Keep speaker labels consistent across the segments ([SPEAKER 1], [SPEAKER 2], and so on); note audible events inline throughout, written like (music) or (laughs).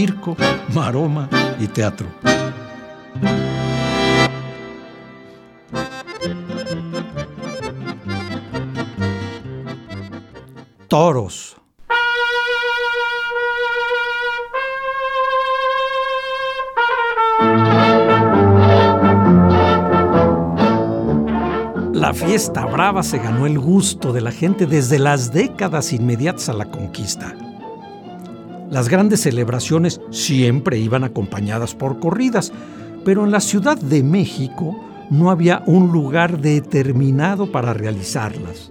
[SPEAKER 1] Circo, maroma y teatro. Toros. La fiesta brava se ganó el gusto de la gente desde las décadas inmediatas a la conquista. Las grandes celebraciones siempre iban acompañadas por corridas, pero en la Ciudad de México no había un lugar determinado para realizarlas.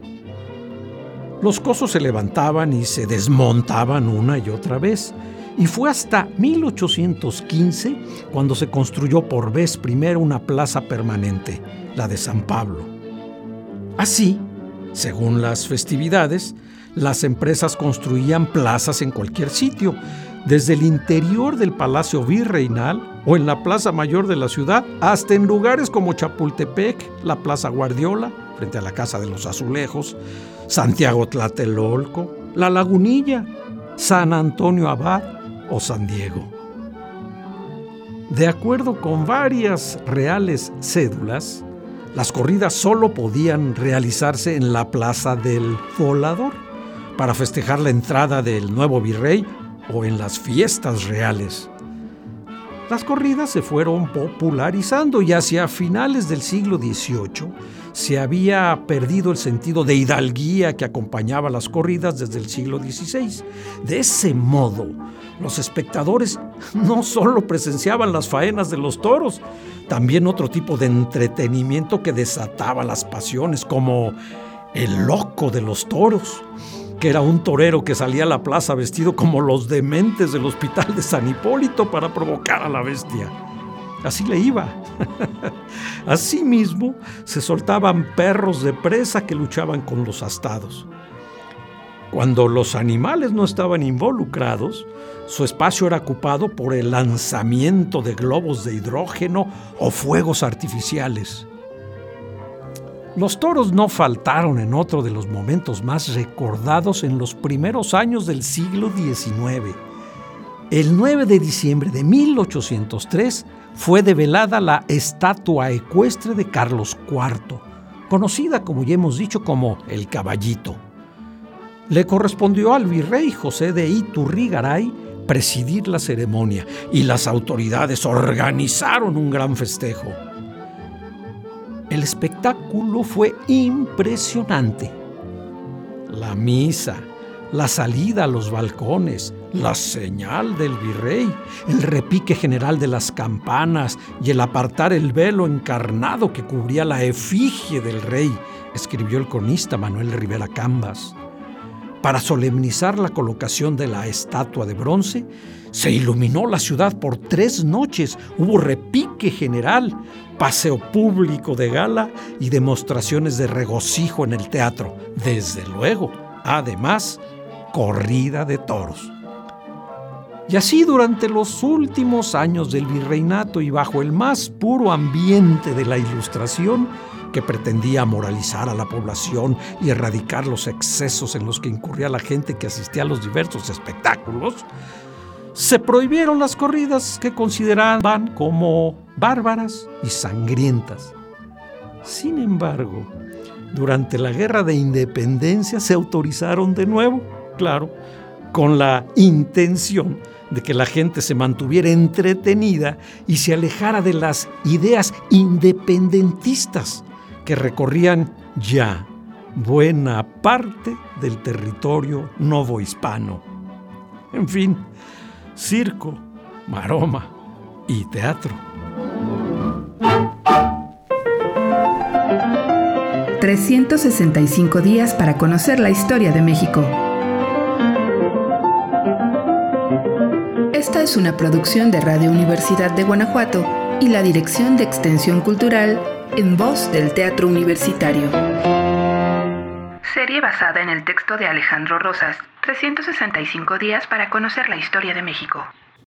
[SPEAKER 1] Los cosos se levantaban y se desmontaban una y otra vez, y fue hasta 1815 cuando se construyó por vez primera una plaza permanente, la de San Pablo. Así, según las festividades, las empresas construían plazas en cualquier sitio, desde el interior del Palacio Virreinal o en la Plaza Mayor de la ciudad, hasta en lugares como Chapultepec, la Plaza Guardiola, frente a la Casa de los Azulejos, Santiago Tlatelolco, La Lagunilla, San Antonio Abad o San Diego. De acuerdo con varias reales cédulas, las corridas solo podían realizarse en la plaza del volador para festejar la entrada del nuevo virrey o en las fiestas reales. Las corridas se fueron popularizando y hacia finales del siglo XVIII se había perdido el sentido de hidalguía que acompañaba las corridas desde el siglo XVI. De ese modo, los espectadores (laughs) no solo presenciaban las faenas de los toros, también otro tipo de entretenimiento que desataba las pasiones, como el loco de los toros que era un torero que salía a la plaza vestido como los dementes del hospital de San Hipólito para provocar a la bestia. Así le iba. (laughs) Asimismo, se soltaban perros de presa que luchaban con los astados. Cuando los animales no estaban involucrados, su espacio era ocupado por el lanzamiento de globos de hidrógeno o fuegos artificiales. Los toros no faltaron en otro de los momentos más recordados en los primeros años del siglo XIX. El 9 de diciembre de 1803 fue develada la estatua ecuestre de Carlos IV, conocida como ya hemos dicho como el caballito. Le correspondió al virrey José de Iturrigaray presidir la ceremonia y las autoridades organizaron un gran festejo. El espectáculo fue impresionante. La misa, la salida a los balcones, la señal del virrey, el repique general de las campanas y el apartar el velo encarnado que cubría la efigie del rey, escribió el cronista Manuel Rivera Cambas. Para solemnizar la colocación de la estatua de bronce, se iluminó la ciudad por tres noches, hubo repique general, paseo público de gala y demostraciones de regocijo en el teatro. Desde luego, además, corrida de toros. Y así durante los últimos años del virreinato y bajo el más puro ambiente de la ilustración, que pretendía moralizar a la población y erradicar los excesos en los que incurría la gente que asistía a los diversos espectáculos, se prohibieron las corridas que consideraban como bárbaras y sangrientas. Sin embargo, durante la Guerra de Independencia se autorizaron de nuevo, claro, con la intención de que la gente se mantuviera entretenida y se alejara de las ideas independentistas que recorrían ya buena parte del territorio novohispano. En fin, circo, maroma y teatro.
[SPEAKER 2] 365 días para conocer la historia de México. Esta es una producción de Radio Universidad de Guanajuato y la Dirección de Extensión Cultural en voz del Teatro Universitario. Serie basada en el texto de Alejandro Rosas, 365 días para conocer la historia de México.